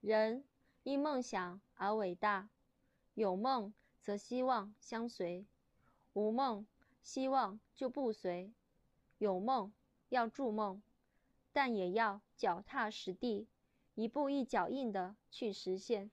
人因梦想而伟大有梦则希望相随无梦希望就不随。有梦要筑梦但也要脚踏实地一步一脚印的去实现。